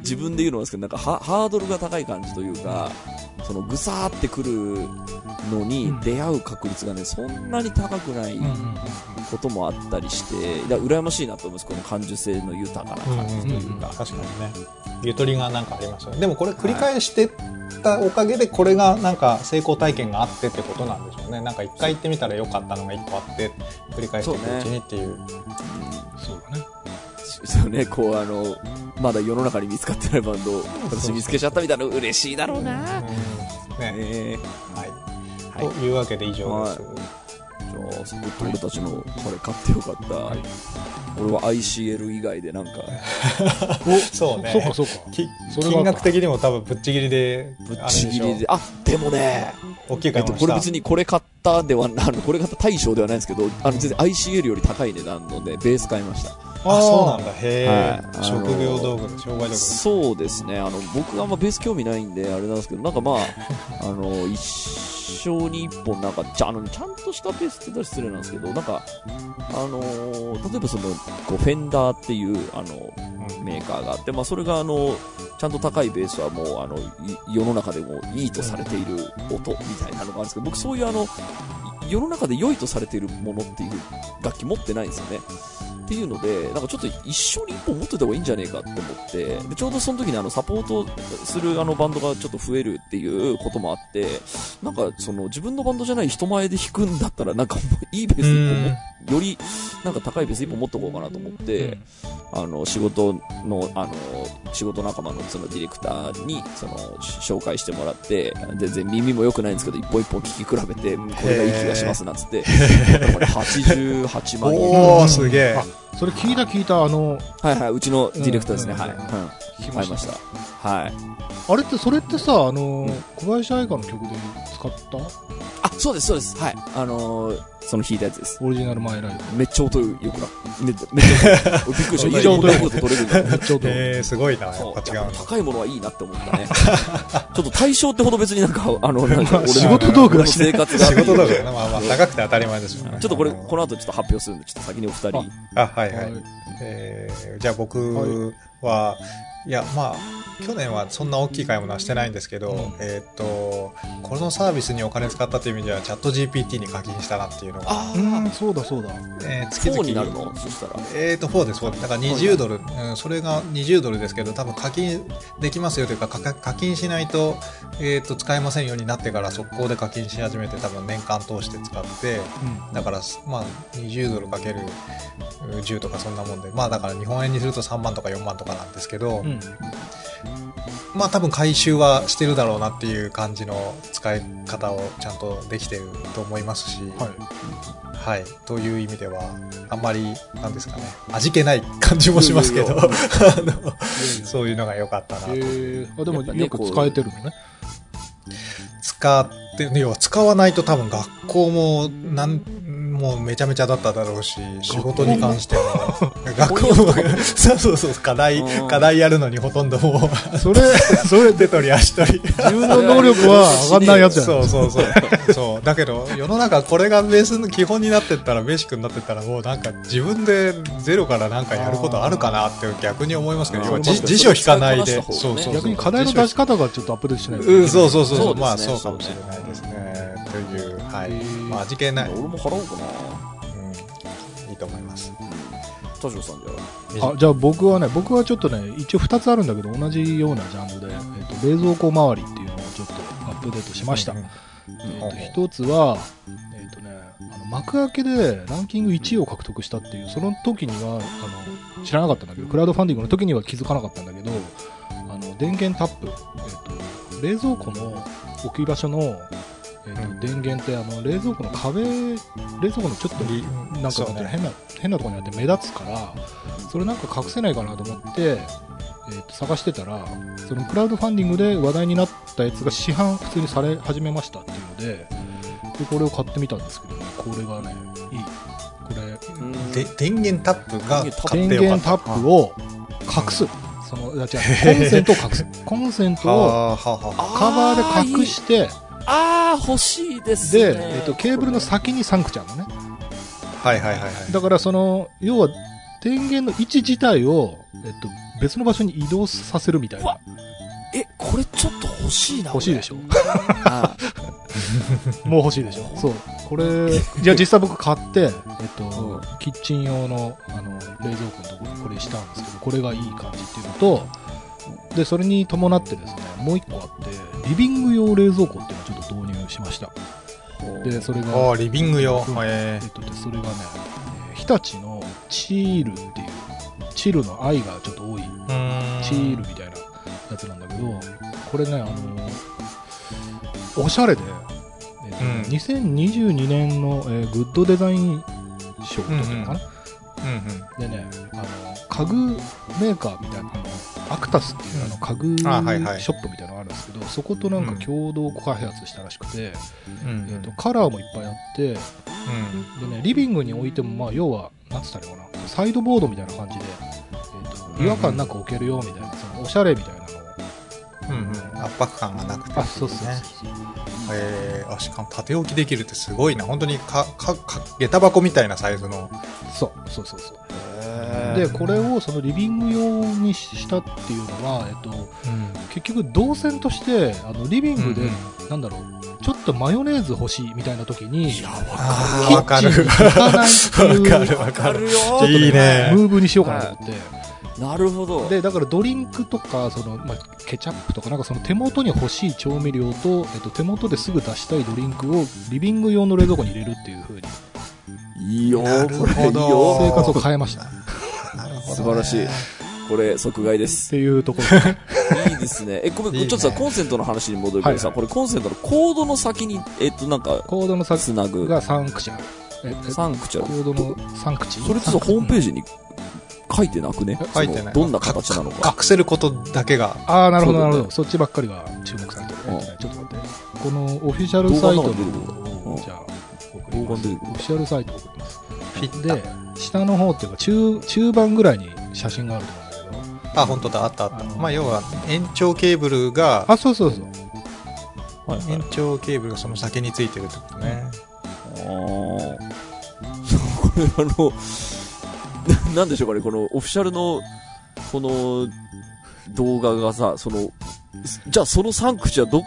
自分で言うのもですけど、なんかハハードルが高い感じというか、そのぐさーってくるのにうん出会う確率がね、そんなに高くないこともあったりして、だから羨ましいなと思います、この感受性の豊かな感じというか。確かにねゆとりがなんかありまねでもこれ繰り返してったおかげでこれがなんか成功体験があってってことなんでしょうね。なんか一回行ってみたらよかったのが一個あって繰り返していくうちにっていう。そうだね。そうね、こうあの、まだ世の中に見つかってないバンドを私見つけちゃったみたいなの嬉しいだろうな。うん。ね。ねはい、はい。というわけで以上です、じゃあ、そこ俺たちのこれ買ってよかった。はい。俺は ICL 以外でなんか、そうね。そうか、そうか。金額的にも多分ぶっちぎりでぶっちぎりで、あ、でもね、大きいえっと、これ別にこれ買ったではな、あのこれ買った大賞ではないんですけど、あの、全然 ICL より高い値段ので、ベース買いました。あそうなんだ。へえ、はい。職業道具で商売道具。でそうですね、あの、僕あんまベース興味ないんで、あれなんですけど、なんかまあ、あの、一生に一本なんか、ちゃ、あの、ちゃんとしたベースって言ったら失礼なんですけど、なんか、あのー例えばその、こう、フェンダーっていう、あの、メーカーがあって、まあ、それがあの、ちゃんと高いベースはもう、あの、い世の中でもいいとされている音みたいなのがあるんですけど、僕そういうあの、世の中で良いとされているものっていう楽器持ってないんですよね。っていうので、なんかちょっと一緒に一本持ってた方がいいんじゃねえかって思って、でちょうどその時にあのサポートするあのバンドがちょっと増えるっていうこともあって、なんかその自分のバンドじゃない人前で弾くんだったらなんかいいベース一本持っよりなんか高いベース一本持っとこうかなと思って、あの仕事のあの仕事仲間のそのディレクターにそのし紹介してもらって全然耳も良くないんですけど一本一本聞き比べてうんこれがいい気がしますなんつって。これ88万円。おおすげえ。あそれ聞いた聞いた、あの、はいはいうちのディレクターですね、うん。はい、うん、聞きました。はい。あれって、それってさ、あの、うん。小林愛花の曲で使った？あそうですそうですはいあのーそその引いたやつです。オリジナルマイライド。めっちゃ音よくな。めっちゃ、めっちゃ音。びっくりした。めっちゃ音よ取れるんだ。めっちゃ音。えー、すごいな、やっそうぱ違う。高いものはいいなって思ったね。ちょっと対象ってほど別になんか、あの、なんか 俺の仕事道具だしね生活が。仕事道具だな。まあまあ、高くて当たり前ですよね。ちょっとこれ、うんこの後ちょっと発表するんで、ちょっと先にお二人。あ、はいはい。はいえーじゃあ僕は、い、や、まあ、去年はそんな大きい買い物はしてないんですけど、うん。えーっと、このサービスにお金使ったという意味では、チャット GPT に課金したなっていうのが、あうん、そうだそうだ。えー月々4になるの？そしたら。えーと、4です、4です。だから20ドル、うん、それが20ドルですけど、多分課金できますよというか、かか課金しないと、えーと、使えませんようになってから速攻で課金し始めて、多分年間通して使って、だから、まあ、20ドルかけるうん10とかそんなもんで、まあだから日本円にすると3万とか4万とかなんですけど、うん。まあ多分回収はしてるだろうなっていう感じの使い方をちゃんとできてると思いますし、はい。はい。という意味では、あんまり、なんですかね、味気ない感じもしますけど、そういうのが良かったなと。えー、あ、でもよく使えてるのね。使って、要は使わないと多分学校も、なん、もうめちゃめちゃだっただろうし、仕事に関しても、学校も、そうそうそう、課題う、ん課題やるのにほとんどもう、それ、それ、手取り足取り。自分の能力は上がんないやつじゃないそうそうそう。そう。だけど、世の中これがベースの基本になってったら、ベーシックになってったら、もうなんか自分でゼロからなんかやることあるかなって逆に思いますけど、要は辞辞書引かないで。そうそうそう。逆に課題の出し方がちょっとアップデートしないと。うん、そうそうそう。そうまあそうかもしれないですね。という、はい。まあ味気ない。俺も払おうかな。うん。いいと思います。田代さんじゃあ。あじゃあ僕はね、僕はちょっとね、一応2つあるんだけど、同じようなジャンルで、えっと冷蔵庫周りっていうのをちょっとアップデートしました。うんうんえっと、一つは、えっとね、あの幕開けでランキング1位を獲得したっていう、その時には、あの、知らなかったんだけど、クラウドファンディングの時には気づかなかったんだけど、あの、電源タップ、えっと、冷蔵庫の置き場所の、えっと、電源って、あの、冷蔵庫の壁、冷蔵庫のちょっと、なんか変な、変なところにあって目立つから、それなんか隠せないかなと思って、えーと探してたら、そのクラウドファンディングで話題になったやつが市販普通にされ始めましたっていうので、でこれを買ってみたんですけどね、これがね、いい。これ、で、電源タップが買電。源タップを隠す。その、いや違う、コンセントを隠す。コンセントをカバーで隠して、あー、欲しいですね。で、えっと、ケーブルの先にサンクちゃんのね。はいはいはいはい。だからその、要は、電源の位置自体を、えっと、別の場所に移動させるみたいうなわ。え、これちょっと欲しいな。欲しいでしょあ もう欲しいでしょそう。これ、じゃあ実際僕買って、えっと、うんキッチン用の、あの、冷蔵庫のところにこれしたんですけど、これがいい感じっていうのと、で、それに伴ってですね、もう一個あって、リビング用冷蔵庫っていうのをちょっと導入しました。で、それが、リビング用。うん。ええっと、でそれがね、えー日立のチールっていう、チルの愛がちょっと多い、ーチールみたいなやつなんだけど、これね、あのーおしゃれで、えっとねうん。2022年の、えーグッドデザイン賞っていうのかな、うんうん。でね、あの、家具メーカーみたいな、アクタスっていうあの家具ショップみたいなのがあるんですけど、そことなんか共同開発したらしくて、うんえっと、カラーもいっぱいあって、でね、リビングに置いても、まあ、要は、なんつったらいいのかな、サイドボードみたいな感じで、えっと、違和感なく置けるよ、みたいな、その、おしゃれみたいなのを、うんうん。圧迫感がなくて。あ、そうそうそ。えー、あ、しかも縦置きできるってすごいな。本当にか、か、か、下駄箱みたいなサイズの。そう、そうそうそう。ーで、これをそのリビング用にしたっていうのは、えっと、結局動線として、あの、リビングで、うんなんだろう、ちょっとマヨネーズ欲しいみたいな時に、いや、わかる。わかるわわかる。かるよ。いいねムーブにしようかなと思って。なるほど。で、だからドリンクとか、その、まあ、ケチャップとか、なんかその手元に欲しい調味料と、えっと、手元ですぐ出したいドリンクをリビング用の冷蔵庫に入れるっていう風に、いいよ、なるこれいいほどよ。生活を変えました。素晴らしい。これ、即買いです。ていうところ。いいですね。え、ごめん、いいねちょっとさ、コンセントの話に戻るけどさ、はいこれコンセントのコードの先に、えっと、なんか、コードの先つなぐ。がサンクチャー。ええサンクチャコル。ードのサンクチそれってさ、ホームページに書いてなくね？書いてないどんな形なのか。隠せることだけが。ああ、なるほど、なるほど。そっちばっかりが注目されてる。ちょっと待って。このオフィシャルサイトのじゃあ、オフィシャルサイト送ります。フィッタで、下の方っていうか、中、中盤ぐらいに写真があると思うんだけど、あ、本当だ、あったあった。あのまあ、要は、延長ケーブルが、あ、そうそうそう。はいはい延長ケーブルがその先についてるってことね。あーこれあの、な なんでしょうかね、このオフィシャルの、この動画がさ、その、じゃあその3口はど、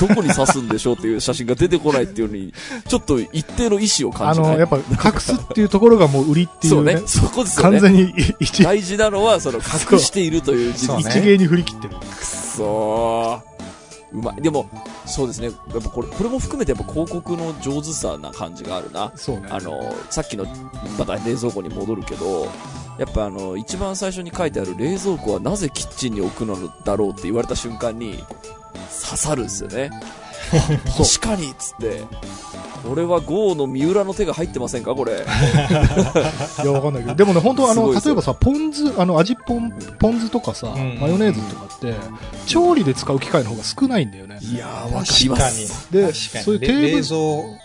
どこに刺すんでしょうっていう写真が出てこないっていうのに、ちょっと一定の意思を感あじない。の、やっぱ隠すっていうところがもう売りっていねそううね、、そこですよね。完全に一、大事なのは、その隠しているという事実。ね一芸に振り切ってる。くそー。うまい。でも、そうですね。やっぱこれ、これも含めてやっぱ広告の上手さな感じがあるな。そうね。あの、さっきの、また冷蔵庫に戻るけど、やっぱあの、一番最初に書いてある冷蔵庫はなぜキッチンに置くのだろうって言われた瞬間に、刺さるんですよね。確かにっつって。これはゴーの三浦の手が入ってませんかこれ。いや、わかんないけど。でもね、本当あの、例えばさ、ポン酢、あの、味ポン、ポン酢とかさ、んマヨネーズとかって、調理で使う機会の方が少ないんだよね。いやー、わかり確かにます。。で、確かに。そういうテーブル、冷蔵、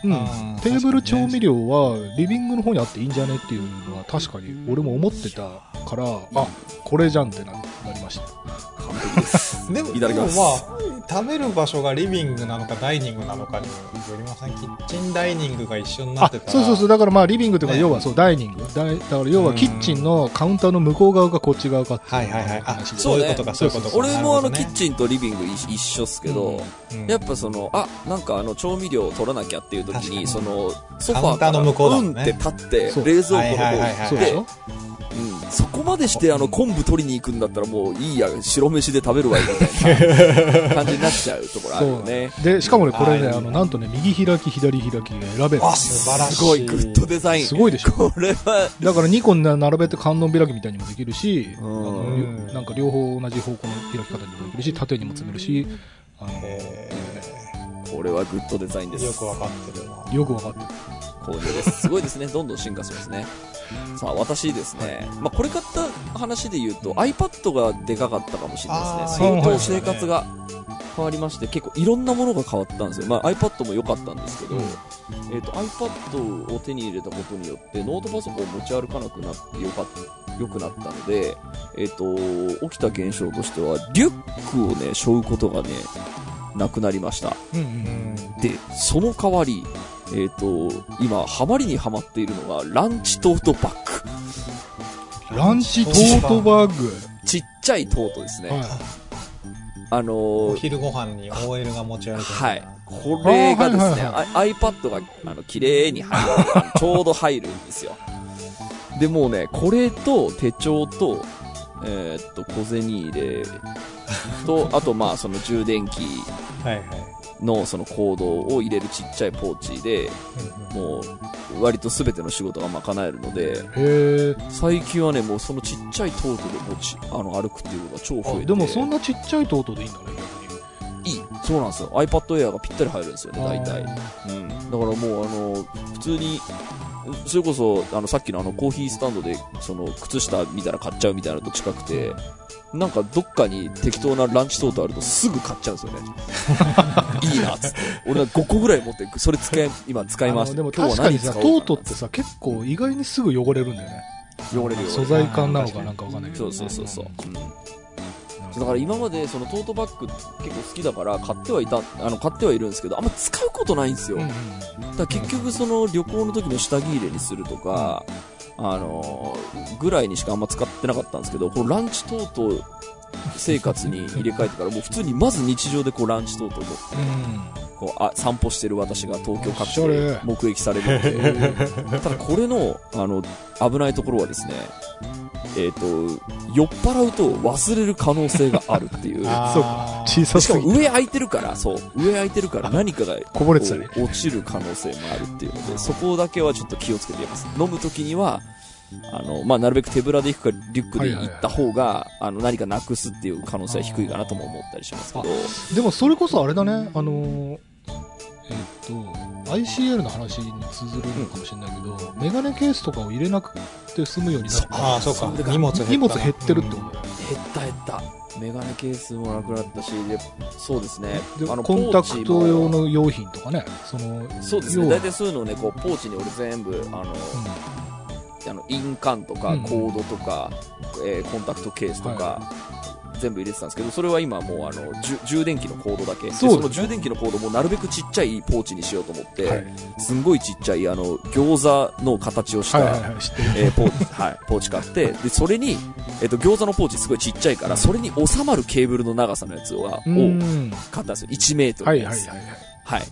うん、テーブル調味料はリビングの方にあっていいんじゃねっていうのは確かに俺も思ってたから、あ、これじゃんってななりましたよ。完璧です。でも、いただきます食べる場所がリビングなのかダイニングなのかにもよりません。キッチンダイニングが一緒になあってたら。そうそうそう、だからまあリビングというか、ね要はそう、ダイニング。だから要はキッチンのカウンターの向こう側かこっち側かってはいはいはい。あ、話で。そういうことか、そういうこと。か。俺もあの、キッチンとリビング一一緒っすけど、うん。やっぱその、あ、なんかあの、調味料を取らなきゃっていう時に、その、ソファーカウンターの向こうんね。うんって立って冷蔵庫の方はいはいはいはい行ってそこまでしてあの、昆布取りに行くんだったらもういいや、白飯で食べるわよ、みたいな感じになっちゃうところあるよね。で、しかもね、これね、はいあの、なんとね、右開き、左開きが選べる。あ、素晴らしい。すごい、グッドデザイン。すごいでしょ。これは、だから2個な並べて観音開きみたいにもできるし、うんあのうんなんか両方同じ方向の開き方にもできるし、縦にも積めるし、あの、えこれはグッドデザインです。ーよくわかってるな。よくわかってる。購入です。すごいですね。どんどん進化しますね。さあ、私ですね。まあ、これ買った話で言うと、iPad がでかかったかもしれないですね。相当生活が変わりまして、結構いろんなものが変わったんですよ。まあ、iPad も良かったんですけど、えっ、と、iPad を手に入れたことによって、ノートパソコンを持ち歩かなくなってよかった、良くなったので、えっ、と、起きた現象としては、リュックをね、背負うことがね、なくなりました。うんう。うんん。で、その代わり、えっ、と、今、ハマりにハマっているのが、ランチトートバッグ。ランチトートバッグ？ちっちゃいトートですね。はい。あのおー昼ご飯に OL が持ち歩いてるはい。これがですね、iPad が、あの、綺麗に入る、ちょうど入るんですよ。で、もうね、これと手帳と、えーっと、小銭入れと、あと、まあ、その充電器はいはい。のそのコードを入れるちっちゃいポーチで、もう、割と全ての仕事が賄えるので、へ最近はね、もうそのちっちゃいトートで持ち、あの、歩くっていうのが超増ええ。て。でもそんなちっちゃいトートでいいんだね、いい。そうなんですよ。iPad Air がぴったり入るんですよね。大体。あうん。だからもう、あの、普通に、それこそ、あの、さっきのあの、コーヒースタンドで、その、靴下見たら買っちゃうみたいなのと近くて、なんかどっかに適当なランチトートあるとすぐ買っちゃうんですよね。いいな、つって。俺は5個ぐらい持って、それ使い、今使います。ーあのでも今日は確かにさ、トートってさ、結構意外にすぐ汚れるんだよね。汚れるよ。素材感なのかなんかわかんないけど。そうそうそうそう。うんうんだから今までそのトートバッグ結構好きだから買ってはいた、あの買ってはいるんですけど、あんま使うことないんですよ。うんうんだから結局その旅行の時の下着入れにするとか、あのーぐらいにしかあんま使ってなかったんですけど、このランチトート生活に入れ替えてからもう普通にまず日常でこうランチトートを持ってこうあ散歩してる私が東京各地で目撃されるので、ただこれのあの危ないところはですね、えっ、と、酔っ払うと忘れる可能性があるっていう。そうか小さしか。も上空いてるから、そう。上空いてるから何かがこぼれてた落ちる可能性もあるっていうので、そこだけはちょっと気をつけてやります。飲むときには、あの、まあ、なるべく手ぶらで行くか、リュックで行った方が、あの、何かなくすっていう可能性は低いかなとも思ったりしますけど、でもそれこそあれだね、あのーえっと、ICL の話に通ずるのかもしれないけど、メガネケースとかを入れなくて済むようになって、あ、そうか。荷物減った荷物減ってるってことだよね。減った減った。メガネケースもなくなったし、そうですね。あの、コンタクト用の用品とかね、その、そうですね。大体そういうのをね、こう、ポーチに俺全部、あの、あの印鑑とかコードとか、えーコンタクトケースとか、全部入れてたんですけど、それは今もうあの、充電器のコードだけ。でその充電器のコードもなるべくちっちゃいポーチにしようと思って、はいすんごいちっちゃい、あの、餃子の形をした、はいはいはい。えーポーチ、はい、ポーチ買って、で、それに、えっ、と、餃子のポーチすごいちっちゃいから、それに収まるケーブルの長さのやつを、を。買ったんですよ。1メートルはのやつ。いはいはいはい。はい。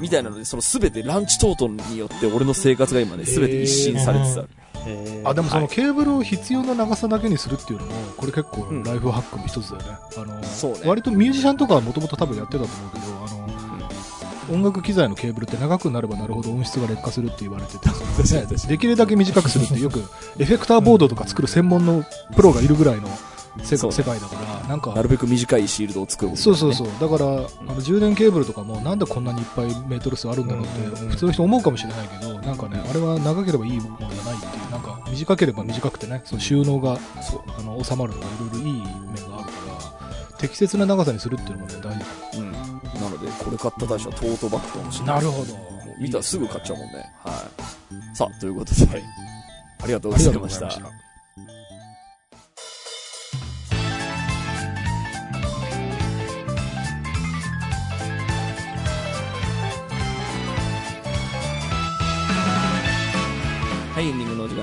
みたいなので、そのすべてランチトートによって俺の生活が今ね、すべて一新されてた。えあ、でもそはい。のケーブルを必要な長さだけにするっていうのも、これ結構うん。ライフハックの一つだよね。あの、ね。割とミュージシャンとかはもともと多分やってたと思うけど、あの、音楽機材のケーブルって長くなればなるほど音質が劣化するって言われてて、ねできるだけ短くするってよく、エフェクターボードとか作る専門のプロがいるぐらいの世界だから、なんかな、るべく短いシールドを作ることそうそうう。そう。だから、あの充電ケーブルとかもなんでこんなにいっぱいメートル数あるんだろうって、うん普通の人思うかもしれないけど、なんかね、あれは長ければいいものじゃないっていう、なんか短ければ短くてね、その収納が。あの収まるのがいろいろいい面があるから、適切な長さにするっていうのもね、大事うん。なので、これ買った大将はトートバッグかもしれない。なるほど見たらすぐ買っちゃうもんね。はい。さあ、ということで、ありがとうありがとう。ございました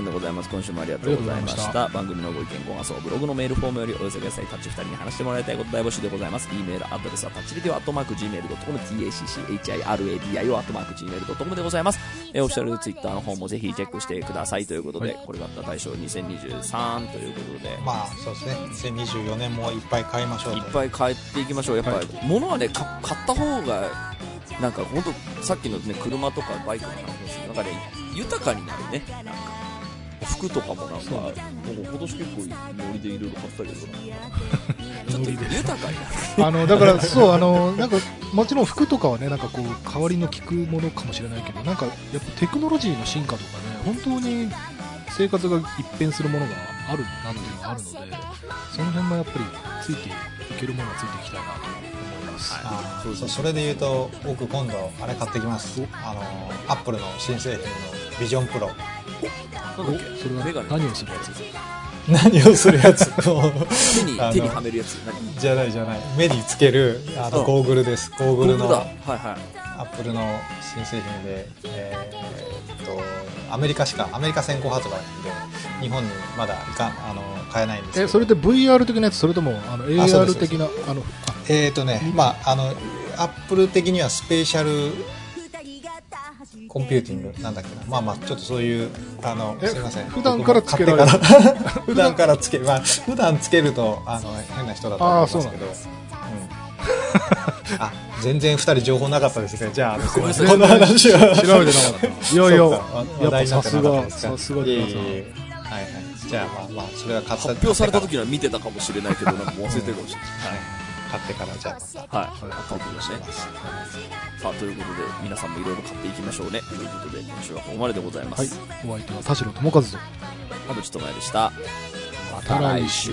でございます。今週もありがとうございまし。た番組のご意見、ご感想、ブログのメールフォームよりお寄せください。タッチ2人に話してもらいたいこと大募集でございます。e メールアドレスはタッチリディオアットマーク Gmail.com、tacchiradio アットマーク Gmail.com でございます。えー、オフィシャルツイッターの方もぜひチェックしてくださいということで、はこれがあった大賞2023ということで、まあそうですね2024年もいっぱい買いましょうといっぱい変えていきましょう。やっぱり、はい物はね、か買った方が、なんか本当さっきのね、車とかバイクの話なんかね、豊かになるね。なんか、服とかもなんか、もう今年結構ノリでいろいろ買ったけど、ちょっと豊かにな。る。あの、だから、そう、あの、なんか、もちろん服とかはね、なんかこう、代わりの効くものかもしれないけど、なんか、やっぱテクノロジーの進化とかね、本当に生活が一変するものがあるなっていうのがあるので、その辺もやっぱりついていけるものはついていきたいなと思います。あそうですそうそれで言うと僕今度あれ買ってきます。あのアップルの新製品のビジョンプロ。それは何をするやつ？何をするやつ？手にあの手にはめるやつ。何？じゃないじゃない。目につけるあのう。んゴーグルです。ゴーグルの。はいはい。アップルの新製品で、えーっとアメリカしかアメリカ先行発売で日本にまだいかあの買えないんですけど。え、それで VR 的なやつ、それとも、あの、AR す的な、あの、あ。えーっとねまああのアップル的にはスペシャルコンピューティングなんだっけな。まあまあちょっとそういうあのえすいません。普段からつけられる？普段からつけまあ普段つけるとあの変な人だと思いますけど。うんあ全然二人情報なかったですね。じゃあすいません。この話は調べてなかった。いやいや、やっ題になってぱさすが、なかったですか？さすがではいはい。じゃあまあまあそれは買った。発表された時には見てたかもしれないけど、なんかもう忘れてるかもしれない。買ってからじゃあまたはい。はい。買ってきましたね。さあ、ということで、皆さんもいろいろ買っていきましょうね。ということで、今週はここまででございます。はい。お相手は田代智和と。まぶちとまえでした。また来週。